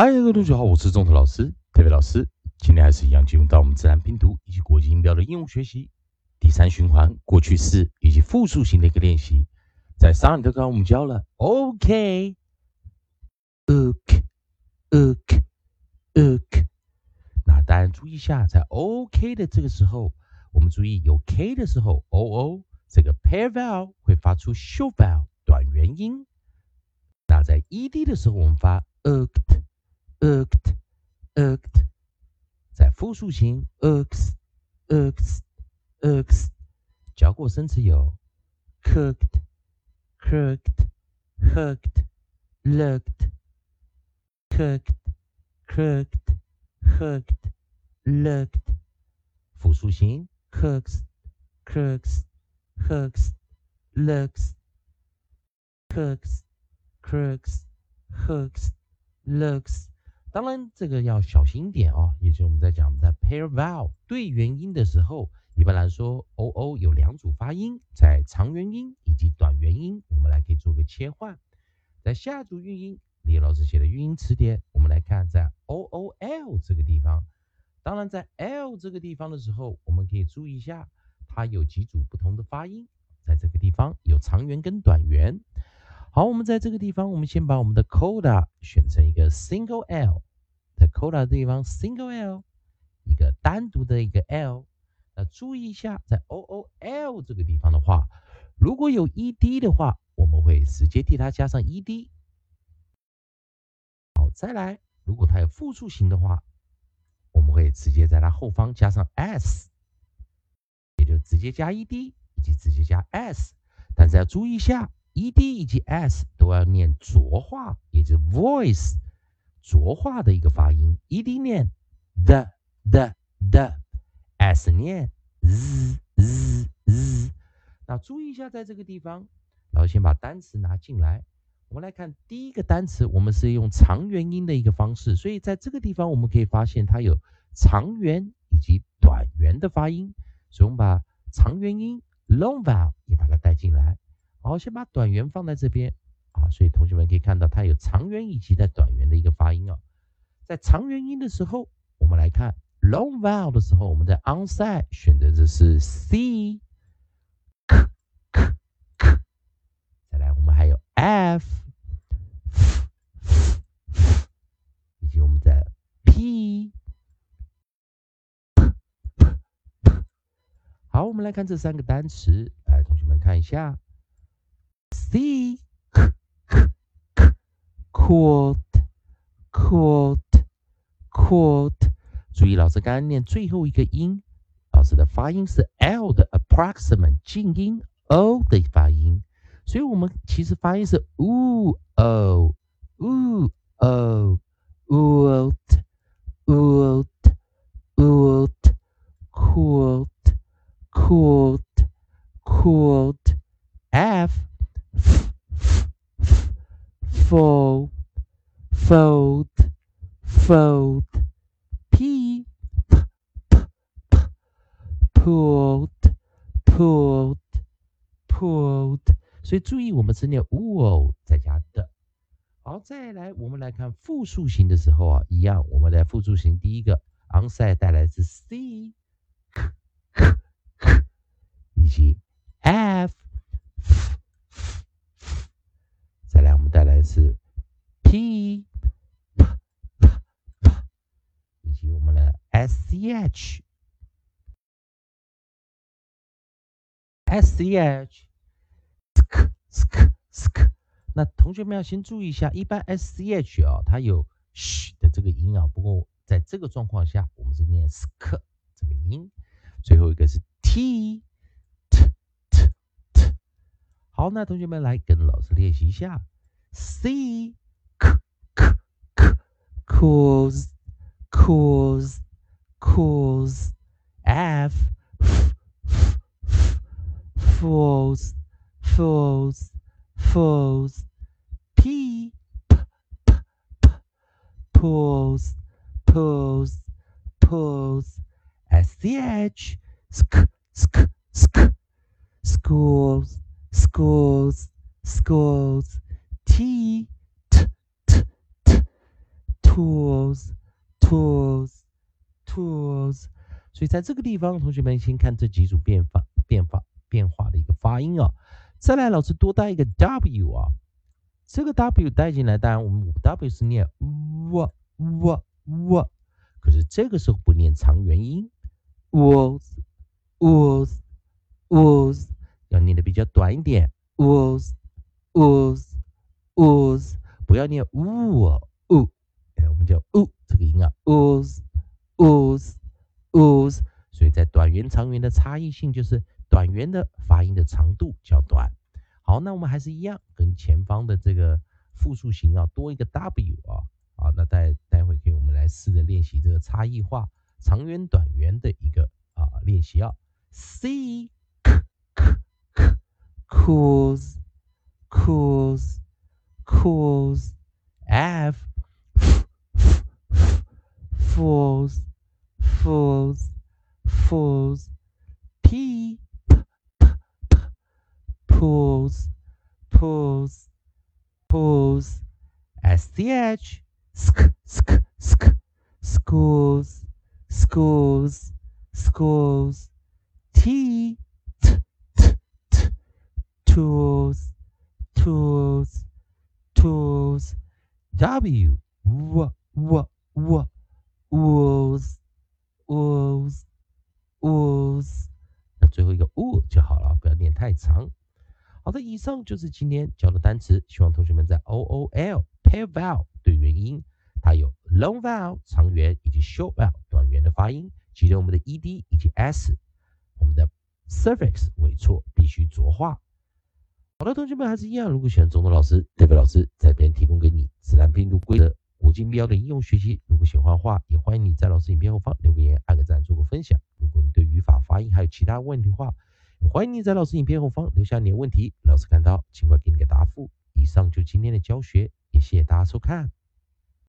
嗨，各位同学好，我是钟头老师，特别老师。今天还是一样，进入到我们自然拼读以及国际音标的应用学习第三循环过去式以及复数型的一个练习。在上一节课我们教了 OK，OK，OK，OK。那当然注意一下，在 OK 的这个时候，我们注意有 K 的时候，OO 这个 pair vowel 会发出 short vowel 短元音。那在 ED 的时候，我们发 OK OCT，OCT，OCT。在复数型 OX，OX，OX。教过生词有 cooked，cooked，hooked，looked，cooked，cooked，looked。复数型 cooks，cooks，hooks，looks，cooks。crooks, hooks, looks。当然，这个要小心点哦。也就我们在讲在 pair vowel 对元音的时候，一般来说，o o 有两组发音，在长元音以及短元音，我们来可以做个切换。在下组韵音，李老师写的韵音词典，我们来看在 o o l 这个地方。当然，在 l 这个地方的时候，我们可以注意一下，它有几组不同的发音。在这个地方有长元跟短元。好，我们在这个地方，我们先把我们的 coda 选成一个 single l，在 coda 的地方 single l，一个单独的一个 l。那注意一下，在 o o l 这个地方的话，如果有 e d 的话，我们会直接替它加上 e d。好，再来，如果它有复数型的话，我们会直接在它后方加上 s，也就直接加 e d 以及直接加 s。但是要注意一下。E d 以及 s 都要念浊化，也就是 voice 浊化的一个发音。e d 念 the the the，s 念 z z z。那注意一下，在这个地方，然后先把单词拿进来。我们来看第一个单词，我们是用长元音的一个方式，所以在这个地方我们可以发现它有长元以及短元的发音。所以我们把长元音 long vowel 也把它带进来。好，先把短元放在这边啊，所以同学们可以看到它有长元以及在短元的一个发音啊。在长元音的时候，我们来看 long vowel 的时候，我们在 on side 选择的是 c，再来我们还有 f，以及我们在 p，好，我们来看这三个单词，来，同学们看一下。C quote quote quote，注意老师刚刚念最后一个音，老师的发音是 L 的 approximate 静音 O 的发音，所以我们其实发音是 oo o oo o oot oot oot quote quote quote F Fold, fold, fold, p, p, p, p, pulled, pulled, pulled。所以注意，我们是念 wool 再加的。好，再来，我们来看复数型的时候啊，一样，我们来复数型第一个 onside 带来是 c，以及 f。带来是 p，以及我们的 sch，sch。那同学们要先注意一下，一般 sch 啊，它有嘘的这个音啊。不过在这个状况下，我们是念 sk 这个音。最后一个是 t，t t t。好，那同学们来跟老师练习一下。C k k k cause cause cause F f f falls falls falls P p p p pulls pulls pulls SCH sk sk sk. Schools schools schools T, t, t, t, tools，。所以在这个地方，同学们先看这几组变化、变化、变化的一个发音啊。再来，老师多带一个 w 啊。这个 w 带进来，当然我们 w 是念 w w w，可是这个时候不念长元音，was was was，要念的比较短一点，was was was，不要念 w u，哎，我们叫 u 这个音啊，was was was，所以在短元长元的差异性就是短元的发音的长度较短。好，那我们还是一样，跟前方的这个复数形啊多一个 w 啊，好，那待待会给我们来试着练习这个差异化长元短元的一个啊练习啊，c k k k cools cools cools pulls, pulls, pulls. SDH, sk, sk, sk, schools, schools, schools. T, t, t, t, tools, tools, tools. W, w, w, w, wolves, wolves, wolves。那最后一个 w 就好了，不要念太长。 好的，以上就是今天教的单词。希望同学们在 O O L pair vowel 对元音，它有 long vowel 长元以及 short vowel 短元的发音，记得我们的 E D 以及 S，我们的 suffix 尾错必须浊化。好的，同学们还是一样，如果喜欢中东老师、代表老师在边提供给你自然拼读规则、国际标的应用学习，如果喜欢的话，也欢迎你在老师影片后方留个言、按个赞、做个分享。如果你对语法、发音还有其他问题的话，欢迎你在老师影片后方留下你的问题，老师看到尽快给你个答复。以上就今天的教学，也谢谢大家收看。